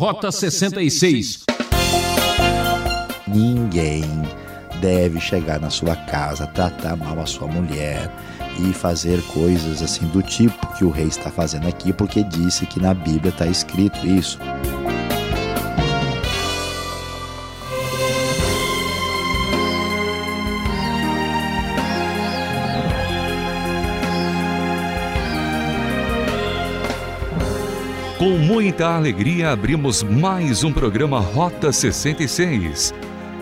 Rota 66. Ninguém deve chegar na sua casa, tratar mal a sua mulher e fazer coisas assim do tipo que o rei está fazendo aqui, porque disse que na Bíblia está escrito isso. Com muita alegria abrimos mais um programa Rota 66.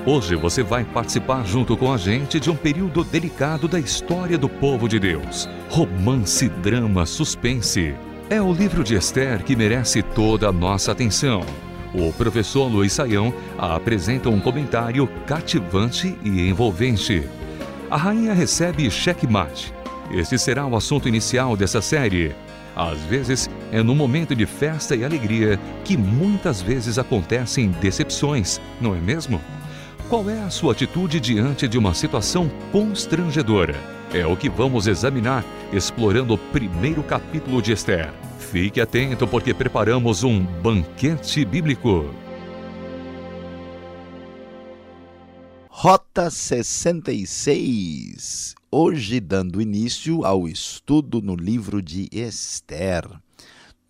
Hoje você vai participar junto com a gente de um período delicado da história do povo de Deus. Romance, drama, suspense. É o livro de Esther que merece toda a nossa atenção. O professor Luiz Saião apresenta um comentário cativante e envolvente. A rainha recebe checkmate. Este será o assunto inicial dessa série. Às vezes, é no momento de festa e alegria que muitas vezes acontecem decepções, não é mesmo? Qual é a sua atitude diante de uma situação constrangedora? É o que vamos examinar explorando o primeiro capítulo de Esther. Fique atento porque preparamos um banquete bíblico. Rota 66 Hoje, dando início ao estudo no livro de Esther,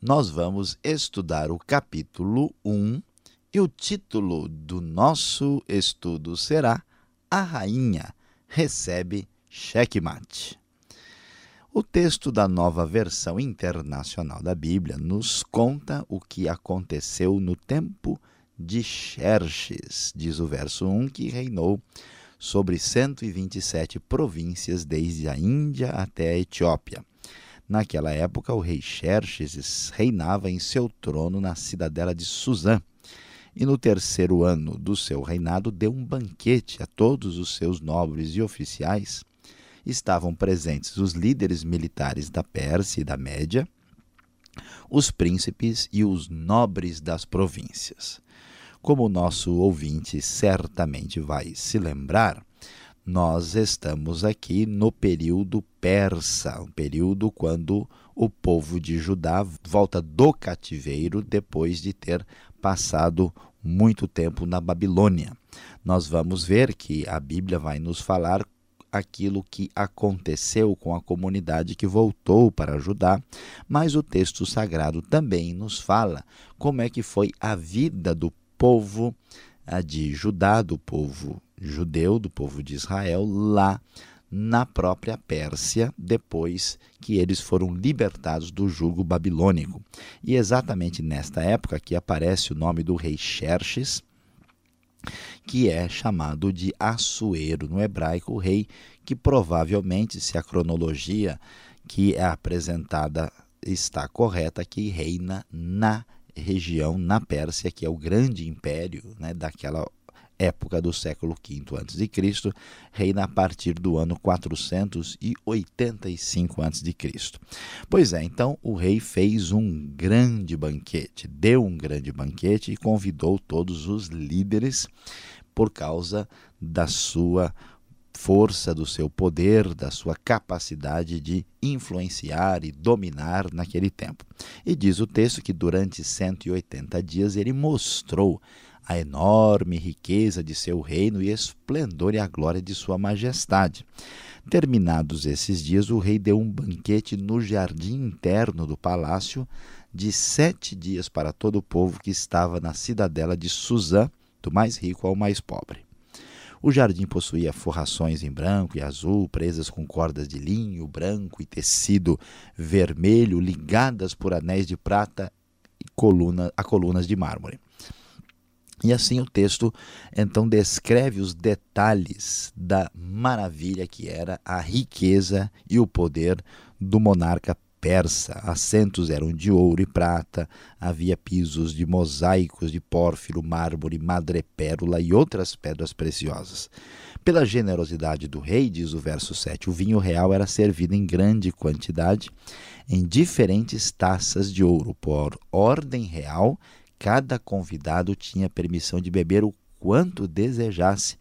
nós vamos estudar o capítulo 1 e o título do nosso estudo será A Rainha Recebe Checkmate. O texto da nova versão internacional da Bíblia nos conta o que aconteceu no tempo de Xerxes, diz o verso 1, que reinou sobre 127 províncias desde a Índia até a Etiópia. Naquela época, o rei Xerxes reinava em seu trono na cidadela de Suzã. E no terceiro ano do seu reinado, deu um banquete a todos os seus nobres e oficiais. Estavam presentes os líderes militares da Pérsia e da Média, os príncipes e os nobres das províncias. Como o nosso ouvinte certamente vai se lembrar, nós estamos aqui no período persa, um período quando o povo de Judá volta do cativeiro depois de ter passado muito tempo na Babilônia. Nós vamos ver que a Bíblia vai nos falar aquilo que aconteceu com a comunidade que voltou para Judá, mas o texto sagrado também nos fala como é que foi a vida do povo de Judá, do povo judeu, do povo de Israel, lá na própria Pérsia, depois que eles foram libertados do jugo babilônico. E exatamente nesta época que aparece o nome do rei Xerxes, que é chamado de Assuero no hebraico, o rei que provavelmente, se a cronologia que é apresentada está correta, que reina na região na Pérsia, que é o grande império né, daquela época do século V a.C., reina a partir do ano 485 a.C. Pois é, então o rei fez um grande banquete, deu um grande banquete e convidou todos os líderes por causa da sua força do seu poder, da sua capacidade de influenciar e dominar naquele tempo. E diz o texto que durante 180 dias ele mostrou a enorme riqueza de seu reino e esplendor e a glória de sua majestade. Terminados esses dias, o rei deu um banquete no jardim interno do palácio de sete dias para todo o povo que estava na cidadela de Suzã, do mais rico ao mais pobre. O jardim possuía forrações em branco e azul, presas com cordas de linho branco e tecido vermelho, ligadas por anéis de prata e coluna, a colunas de mármore. E assim o texto então descreve os detalhes da maravilha que era a riqueza e o poder do monarca persa. Assentos eram de ouro e prata, havia pisos de mosaicos de pórfiro, mármore, madrepérola e outras pedras preciosas. Pela generosidade do rei, diz o verso 7, o vinho real era servido em grande quantidade, em diferentes taças de ouro. Por ordem real, cada convidado tinha permissão de beber o quanto desejasse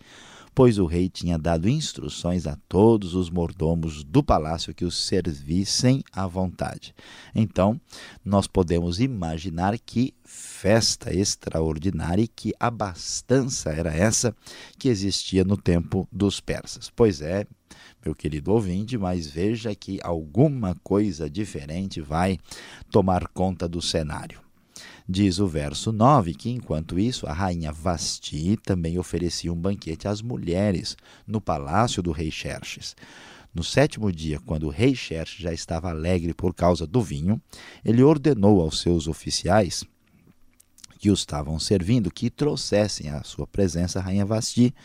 pois o rei tinha dado instruções a todos os mordomos do palácio que os servissem à vontade. Então, nós podemos imaginar que festa extraordinária e que abastança era essa que existia no tempo dos persas. Pois é, meu querido ouvinte, mas veja que alguma coisa diferente vai tomar conta do cenário. Diz o verso 9 que, enquanto isso, a rainha Vasti também oferecia um banquete às mulheres no palácio do rei Xerxes. No sétimo dia, quando o rei Xerxes já estava alegre por causa do vinho, ele ordenou aos seus oficiais que o estavam servindo que trouxessem à sua presença a rainha Vasti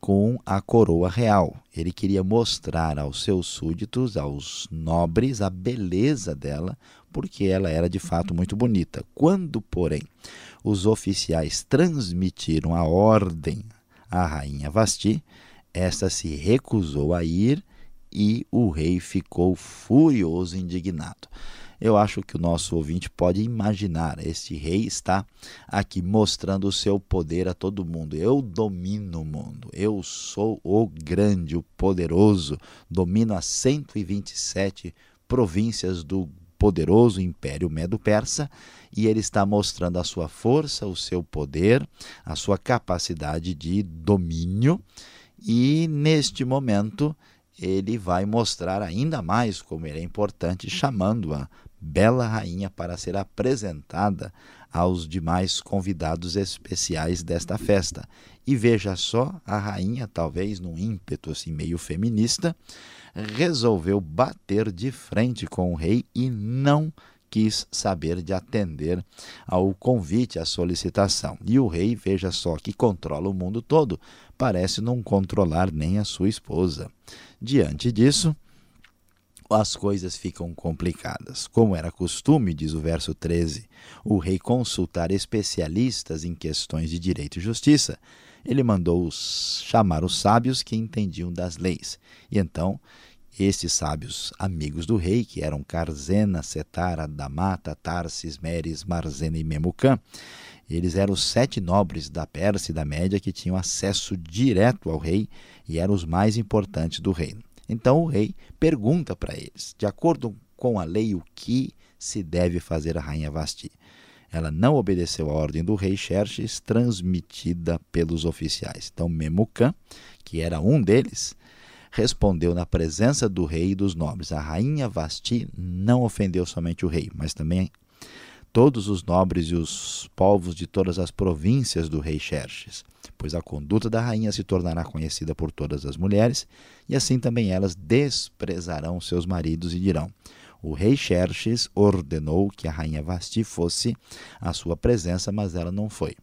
com a coroa real. Ele queria mostrar aos seus súditos, aos nobres, a beleza dela, porque ela era de fato muito bonita. Quando, porém, os oficiais transmitiram a ordem à rainha Vasti, esta se recusou a ir e o rei ficou furioso e indignado. Eu acho que o nosso ouvinte pode imaginar, este rei está aqui mostrando o seu poder a todo mundo. Eu domino o mundo, eu sou o grande, o poderoso, domino as 127 províncias do poderoso Império Medo-Persa e ele está mostrando a sua força, o seu poder, a sua capacidade de domínio. E neste momento ele vai mostrar ainda mais como ele é importante, chamando-a bela rainha para ser apresentada aos demais convidados especiais desta festa. E veja só, a rainha, talvez num ímpeto assim meio feminista, resolveu bater de frente com o rei e não quis saber de atender ao convite, à solicitação. E o rei, veja só, que controla o mundo todo, parece não controlar nem a sua esposa. Diante disso, as coisas ficam complicadas. Como era costume, diz o verso 13, o rei consultar especialistas em questões de direito e justiça, ele mandou chamar os sábios que entendiam das leis. E então, estes sábios amigos do rei, que eram Carzena, Setara, Damata, Tarsis, Meres, Marzena e Memucã, eles eram os sete nobres da Pérsia e da Média que tinham acesso direto ao rei e eram os mais importantes do reino. Então o rei pergunta para eles, de acordo com a lei, o que se deve fazer a rainha Vasti. Ela não obedeceu à ordem do rei Xerxes, transmitida pelos oficiais. Então Memucan, que era um deles, respondeu na presença do rei e dos nobres. A rainha Vasti não ofendeu somente o rei, mas também todos os nobres e os povos de todas as províncias do rei Xerxes, pois a conduta da rainha se tornará conhecida por todas as mulheres, e assim também elas desprezarão seus maridos e dirão: O rei Xerxes ordenou que a rainha Vasti fosse à sua presença, mas ela não foi.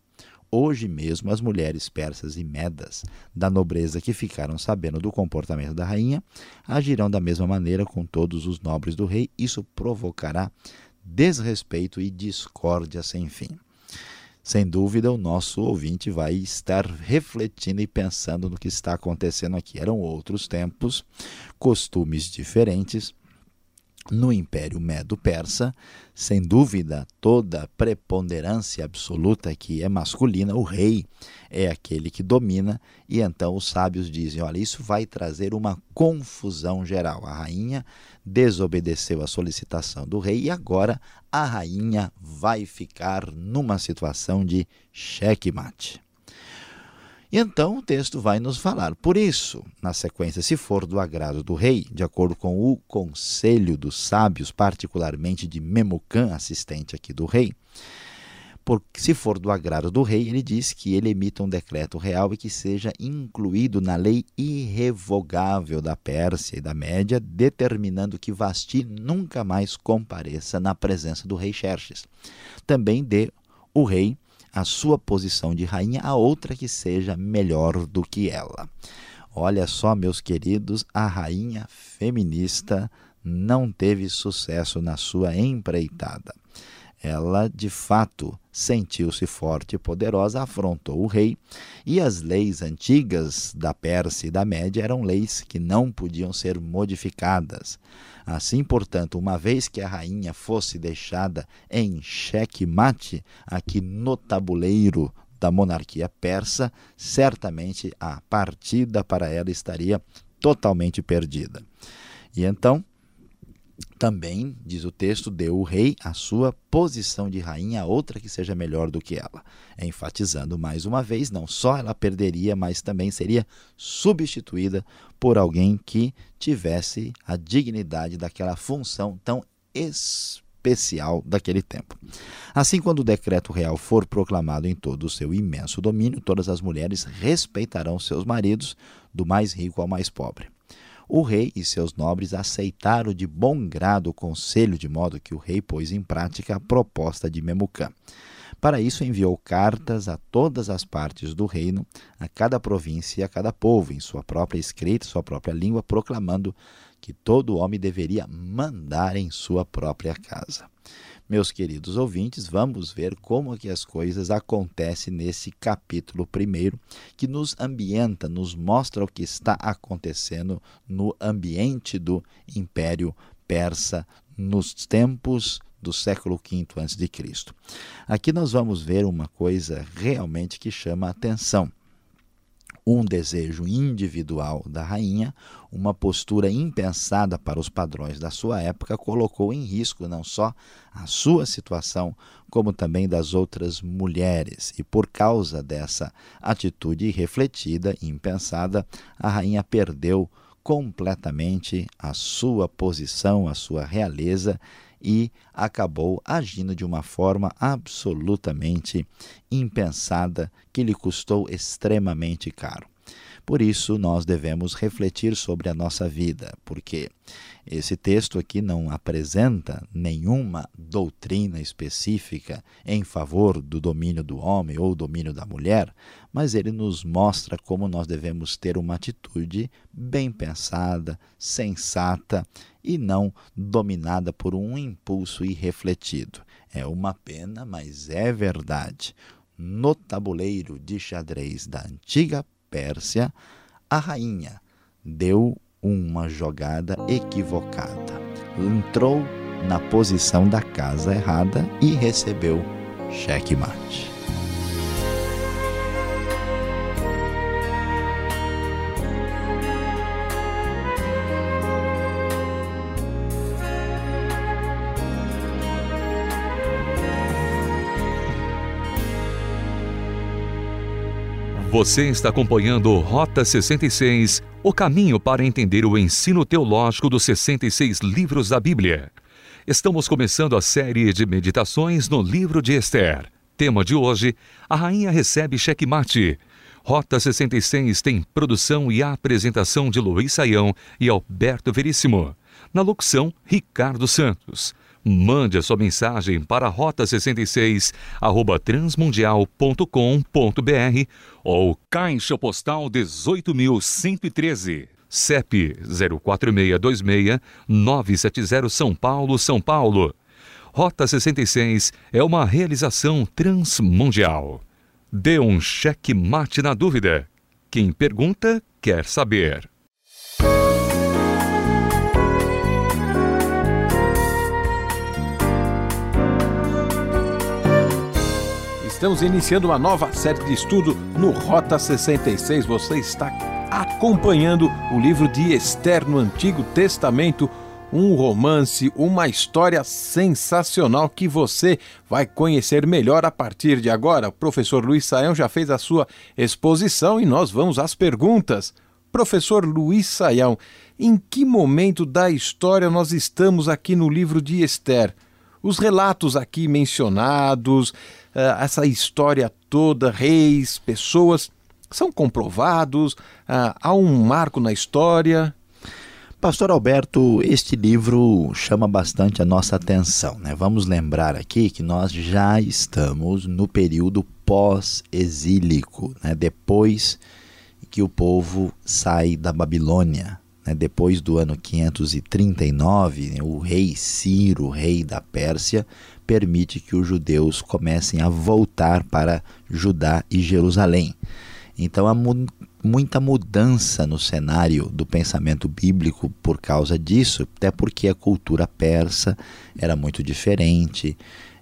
Hoje mesmo, as mulheres persas e medas da nobreza que ficaram sabendo do comportamento da rainha agirão da mesma maneira com todos os nobres do rei. Isso provocará desrespeito e discórdia sem fim. Sem dúvida, o nosso ouvinte vai estar refletindo e pensando no que está acontecendo aqui. Eram outros tempos, costumes diferentes, no Império Medo-Persa, sem dúvida, toda preponderância absoluta que é masculina, o rei é aquele que domina, e então os sábios dizem: olha, isso vai trazer uma confusão geral. A rainha desobedeceu a solicitação do rei e agora a rainha vai ficar numa situação de checkmate. E então o texto vai nos falar. Por isso, na sequência, se for do agrado do rei, de acordo com o conselho dos sábios, particularmente de Memucan, assistente aqui do rei, porque se for do agrado do rei, ele diz que ele emita um decreto real e que seja incluído na lei irrevogável da Pérsia e da Média, determinando que Vasti nunca mais compareça na presença do rei Xerxes. Também dê o rei a sua posição de rainha a outra que seja melhor do que ela. Olha só, meus queridos, a rainha feminista não teve sucesso na sua empreitada. Ela, de fato, sentiu-se forte e poderosa, afrontou o rei, e as leis antigas da Pérsia e da Média eram leis que não podiam ser modificadas. Assim, portanto, uma vez que a rainha fosse deixada em xeque-mate aqui no tabuleiro da monarquia persa, certamente a partida para ela estaria totalmente perdida. E então, também, diz o texto, deu o rei a sua posição de rainha a outra que seja melhor do que ela. Enfatizando mais uma vez, não só ela perderia, mas também seria substituída por alguém que tivesse a dignidade daquela função tão especial daquele tempo. Assim, quando o decreto real for proclamado em todo o seu imenso domínio, todas as mulheres respeitarão seus maridos, do mais rico ao mais pobre. O rei e seus nobres aceitaram de bom grado o conselho, de modo que o rei pôs em prática a proposta de Memucã. Para isso, enviou cartas a todas as partes do reino, a cada província e a cada povo, em sua própria escrita, sua própria língua, proclamando que todo homem deveria mandar em sua própria casa. Meus queridos ouvintes, vamos ver como que as coisas acontecem nesse capítulo primeiro, que nos ambienta, nos mostra o que está acontecendo no ambiente do Império Persa nos tempos do século V a.C. Aqui nós vamos ver uma coisa realmente que chama a atenção um desejo individual da rainha, uma postura impensada para os padrões da sua época, colocou em risco não só a sua situação, como também das outras mulheres. E por causa dessa atitude refletida e impensada, a rainha perdeu completamente a sua posição, a sua realeza e acabou agindo de uma forma absolutamente impensada que lhe custou extremamente caro. Por isso, nós devemos refletir sobre a nossa vida, porque esse texto aqui não apresenta nenhuma doutrina específica em favor do domínio do homem ou domínio da mulher, mas ele nos mostra como nós devemos ter uma atitude bem pensada, sensata e não dominada por um impulso irrefletido. É uma pena, mas é verdade. No tabuleiro de xadrez da antiga Pérsia, a rainha deu uma jogada equivocada. Entrou na posição da casa errada e recebeu checkmate. Você está acompanhando Rota 66, o caminho para entender o ensino teológico dos 66 livros da Bíblia. Estamos começando a série de meditações no livro de Esther. Tema de hoje: A rainha recebe checkmate. Rota 66 tem produção e apresentação de Luiz Saião e Alberto Veríssimo. Na locução, Ricardo Santos. Mande a sua mensagem para rota66 arroba transmundial.com.br ou Caixa Postal 18.113. CEP 04626 970 São Paulo, São Paulo. Rota 66 é uma realização transmundial. Dê um cheque mate na dúvida. Quem pergunta, quer saber. Estamos iniciando uma nova série de estudo no Rota 66. Você está acompanhando o livro de Esther no Antigo Testamento, um romance, uma história sensacional que você vai conhecer melhor a partir de agora. O professor Luiz Saião já fez a sua exposição e nós vamos às perguntas. Professor Luiz Saião, em que momento da história nós estamos aqui no livro de Esther? Os relatos aqui mencionados, essa história toda, reis, pessoas, são comprovados? Eh, há um marco na história? Pastor Alberto, este livro chama bastante a nossa atenção. Né? Vamos lembrar aqui que nós já estamos no período pós-exílico, né? depois que o povo sai da Babilônia. Né? Depois do ano 539, né? o rei Ciro, rei da Pérsia, permite que os judeus comecem a voltar para Judá e Jerusalém. Então há mu muita mudança no cenário do pensamento bíblico por causa disso, até porque a cultura persa era muito diferente,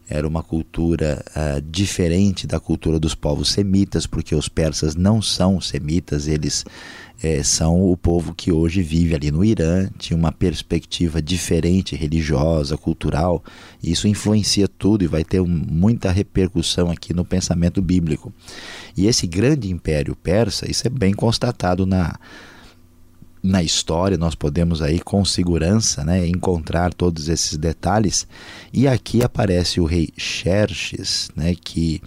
era uma cultura uh, diferente da cultura dos povos semitas, porque os persas não são semitas, eles é, são o povo que hoje vive ali no Irã, tinha uma perspectiva diferente, religiosa, cultural. E isso influencia tudo e vai ter muita repercussão aqui no pensamento bíblico. E esse grande império persa, isso é bem constatado na, na história, nós podemos aí com segurança né, encontrar todos esses detalhes. E aqui aparece o rei Xerxes, né, que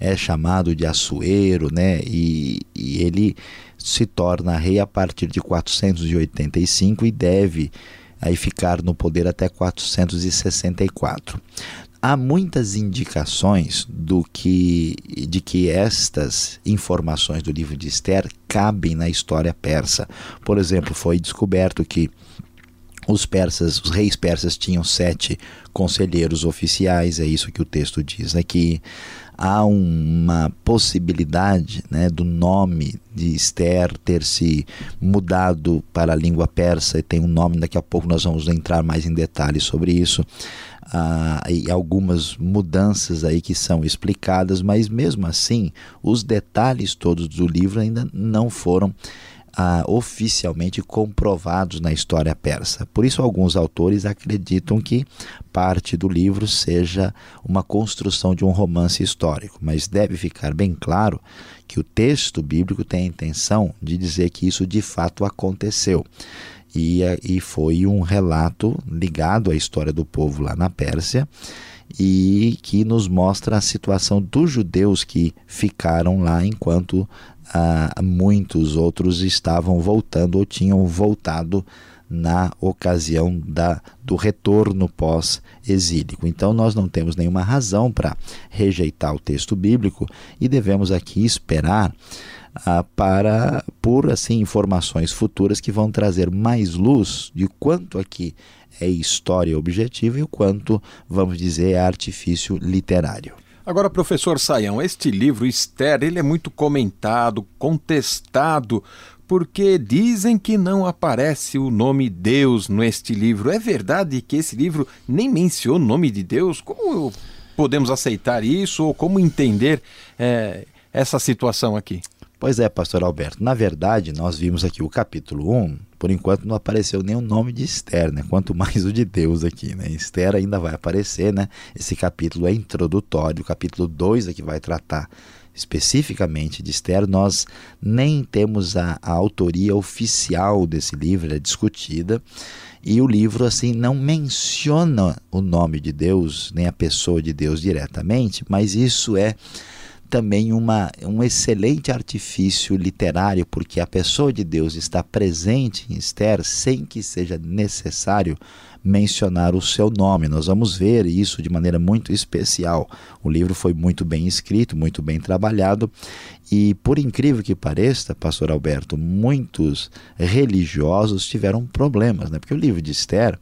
é chamado de Assuero, né, e, e ele se torna rei a partir de 485 e deve aí ficar no poder até 464. Há muitas indicações do que de que estas informações do livro de Esther cabem na história persa. Por exemplo, foi descoberto que os persas, os reis persas tinham sete conselheiros oficiais, é isso que o texto diz aqui há uma possibilidade né, do nome de Esther ter se mudado para a língua persa e tem um nome, daqui a pouco nós vamos entrar mais em detalhes sobre isso. Ah, e algumas mudanças aí que são explicadas, mas mesmo assim, os detalhes todos do livro ainda não foram ah, oficialmente comprovados na história persa. Por isso, alguns autores acreditam que parte do livro seja uma construção de um romance histórico, mas deve ficar bem claro que o texto bíblico tem a intenção de dizer que isso de fato aconteceu. E, e foi um relato ligado à história do povo lá na Pérsia e que nos mostra a situação dos judeus que ficaram lá enquanto ah, muitos outros estavam voltando ou tinham voltado na ocasião da, do retorno pós-exílico. Então, nós não temos nenhuma razão para rejeitar o texto bíblico e devemos aqui esperar ah, para por assim informações futuras que vão trazer mais luz de quanto aqui é história objetiva e o quanto, vamos dizer, é artifício literário. Agora, professor Saião, este livro, Esther, ele é muito comentado, contestado, porque dizem que não aparece o nome Deus neste livro. É verdade que esse livro nem menciona o nome de Deus? Como podemos aceitar isso ou como entender é, essa situação aqui? Pois é, pastor Alberto. Na verdade, nós vimos aqui o capítulo 1, por enquanto não apareceu nem o nome de Esther, né? Quanto mais o de Deus aqui, né? Esther ainda vai aparecer, né? Esse capítulo é introdutório, o capítulo 2 aqui vai tratar especificamente de Esther, nós nem temos a, a autoria oficial desse livro, é discutida, e o livro assim não menciona o nome de Deus, nem a pessoa de Deus diretamente, mas isso é também uma, um excelente artifício literário, porque a pessoa de Deus está presente em Esther sem que seja necessário mencionar o seu nome. Nós vamos ver isso de maneira muito especial. O livro foi muito bem escrito, muito bem trabalhado, e por incrível que pareça, pastor Alberto, muitos religiosos tiveram problemas, né? porque o livro de Esther.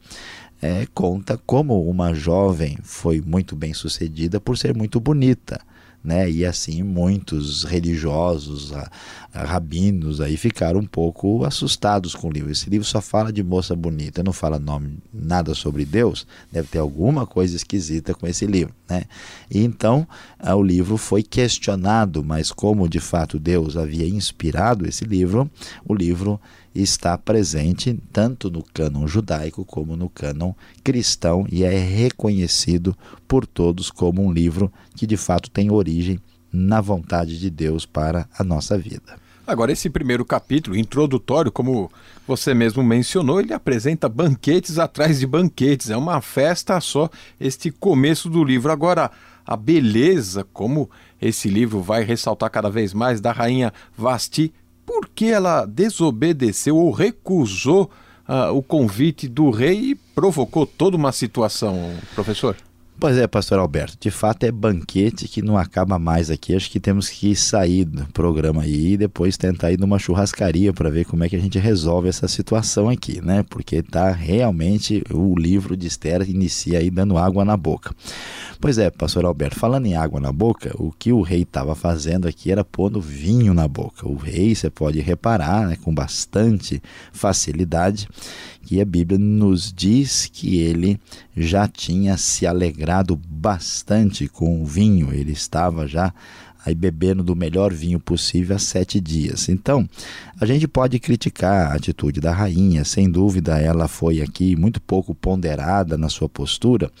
É, conta como uma jovem foi muito bem sucedida por ser muito bonita né? E assim muitos religiosos, a, a, rabinos aí ficaram um pouco assustados com o livro. Esse livro só fala de moça bonita, não fala nome nada sobre Deus. Deve ter alguma coisa esquisita com esse livro, né? E então o livro foi questionado, mas como de fato Deus havia inspirado esse livro, o livro está presente tanto no cânon judaico como no cânon cristão e é reconhecido por todos como um livro que de fato tem origem na vontade de Deus para a nossa vida. Agora, esse primeiro capítulo, introdutório, como você mesmo mencionou, ele apresenta banquetes atrás de banquetes. É uma festa só este começo do livro. Agora, a beleza, como esse livro vai ressaltar cada vez mais, da rainha Vasti por que ela desobedeceu ou recusou uh, o convite do rei e provocou toda uma situação, professor? Pois é, pastor Alberto, de fato é banquete que não acaba mais aqui. Acho que temos que sair do programa aí e depois tentar ir numa churrascaria para ver como é que a gente resolve essa situação aqui, né? Porque tá realmente o livro de Esther inicia aí dando água na boca. Pois é, pastor Alberto, falando em água na boca, o que o rei estava fazendo aqui era pondo vinho na boca. O rei, você pode reparar, né, com bastante facilidade, que a Bíblia nos diz que ele já tinha se alegrado bastante com o vinho, ele estava já aí bebendo do melhor vinho possível há sete dias. Então, a gente pode criticar a atitude da rainha, sem dúvida ela foi aqui muito pouco ponderada na sua postura,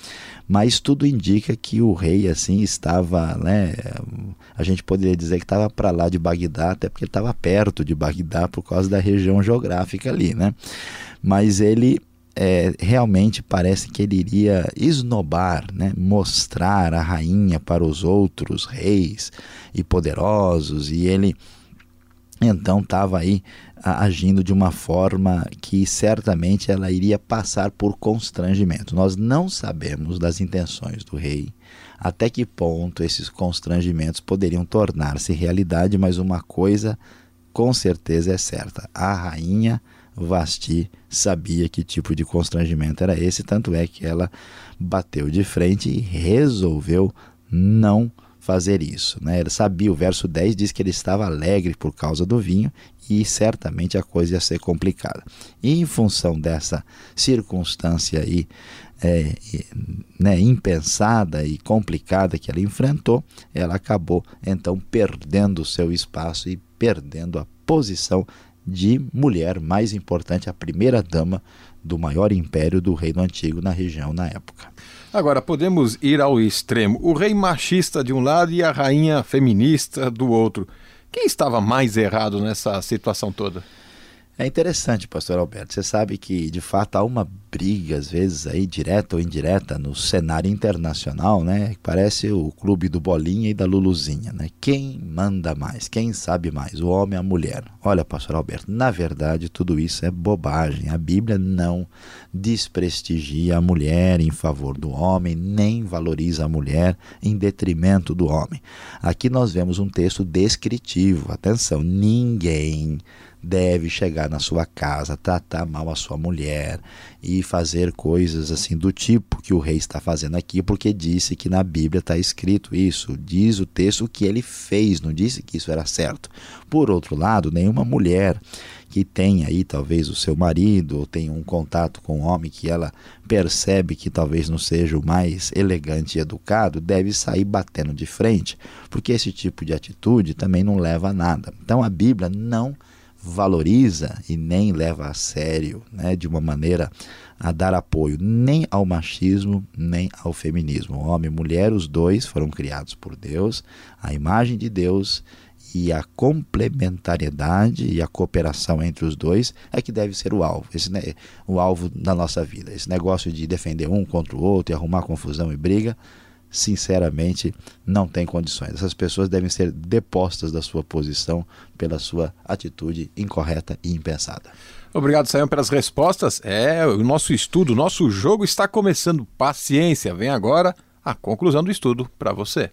mas tudo indica que o rei assim estava, né, a gente poderia dizer que estava para lá de Bagdá, até porque estava perto de Bagdá por causa da região geográfica ali, né? Mas ele é, realmente parece que ele iria esnobar, né? mostrar a rainha para os outros reis e poderosos, e ele então estava aí agindo de uma forma que certamente ela iria passar por constrangimento. Nós não sabemos das intenções do rei, até que ponto esses constrangimentos poderiam tornar-se realidade, mas uma coisa com certeza é certa: a rainha Vasti sabia que tipo de constrangimento era esse, tanto é que ela bateu de frente e resolveu não fazer isso. Né? Ele sabia, o verso 10 diz que ele estava alegre por causa do vinho e certamente a coisa ia ser complicada. E em função dessa circunstância aí, é, né, impensada e complicada que ela enfrentou, ela acabou então perdendo o seu espaço e perdendo a posição de mulher mais importante, a primeira dama do maior império do Reino Antigo na região na época. Agora, podemos ir ao extremo: o rei machista de um lado e a rainha feminista do outro. Quem estava mais errado nessa situação toda? É interessante, pastor Alberto. Você sabe que, de fato, há uma briga, às vezes, aí, direta ou indireta, no cenário internacional, né? Parece o clube do Bolinha e da Luluzinha, né? Quem manda mais? Quem sabe mais? O homem ou a mulher? Olha, pastor Alberto, na verdade, tudo isso é bobagem. A Bíblia não desprestigia a mulher em favor do homem, nem valoriza a mulher em detrimento do homem. Aqui nós vemos um texto descritivo. Atenção, ninguém deve chegar na sua casa, tratar mal a sua mulher e fazer coisas assim do tipo que o rei está fazendo aqui, porque disse que na Bíblia está escrito isso, diz o texto que ele fez, não disse que isso era certo. Por outro lado, nenhuma mulher que tenha aí talvez o seu marido ou tenha um contato com um homem que ela percebe que talvez não seja o mais elegante e educado, deve sair batendo de frente, porque esse tipo de atitude também não leva a nada. Então a Bíblia não valoriza e nem leva a sério, né, de uma maneira a dar apoio nem ao machismo nem ao feminismo. Homem e mulher, os dois foram criados por Deus, a imagem de Deus e a complementariedade e a cooperação entre os dois é que deve ser o alvo, esse, né, o alvo da nossa vida. Esse negócio de defender um contra o outro e arrumar confusão e briga sinceramente não tem condições. Essas pessoas devem ser depostas da sua posição pela sua atitude incorreta e impensada. Obrigado, Sayão, pelas respostas. É, o nosso estudo, o nosso jogo está começando. Paciência, vem agora a conclusão do estudo para você.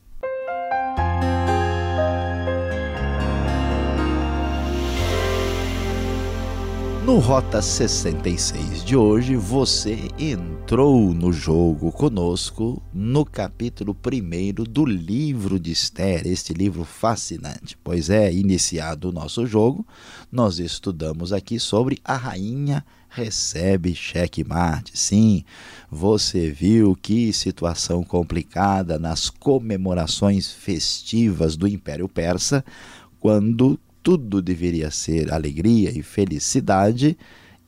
No Rota 66 de hoje, você entrou no jogo conosco no capítulo 1 do livro de Esther, este livro fascinante. Pois é, iniciado o nosso jogo, nós estudamos aqui sobre a rainha recebe cheque-mate. Sim, você viu que situação complicada nas comemorações festivas do Império Persa, quando tudo deveria ser alegria e felicidade,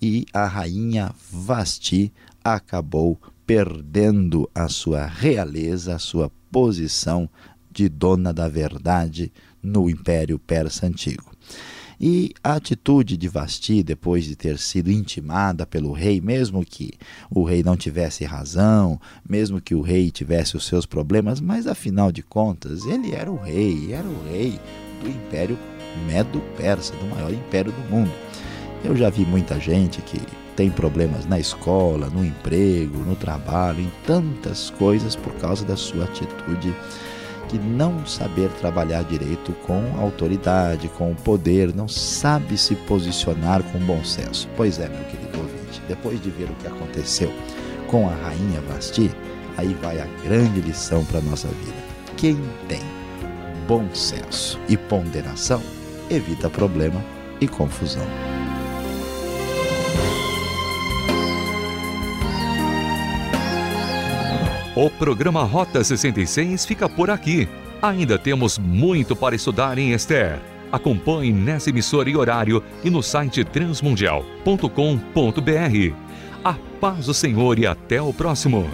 e a rainha Vasti acabou perdendo a sua realeza, a sua posição de dona da verdade no Império Persa Antigo. E a atitude de Vasti, depois de ter sido intimada pelo rei, mesmo que o rei não tivesse razão, mesmo que o rei tivesse os seus problemas, mas afinal de contas, ele era o rei, era o rei do Império Medo-Persa, do maior império do mundo. Eu já vi muita gente que tem problemas na escola, no emprego, no trabalho, em tantas coisas por causa da sua atitude de não saber trabalhar direito com autoridade, com o poder, não sabe se posicionar com bom senso. Pois é, meu querido ouvinte, depois de ver o que aconteceu com a rainha Vasti, aí vai a grande lição para a nossa vida. Quem tem bom senso e ponderação evita problema e confusão. O programa Rota 66 fica por aqui. Ainda temos muito para estudar em Esther. Acompanhe nessa emissora e horário e no site transmundial.com.br. A paz do Senhor e até o próximo.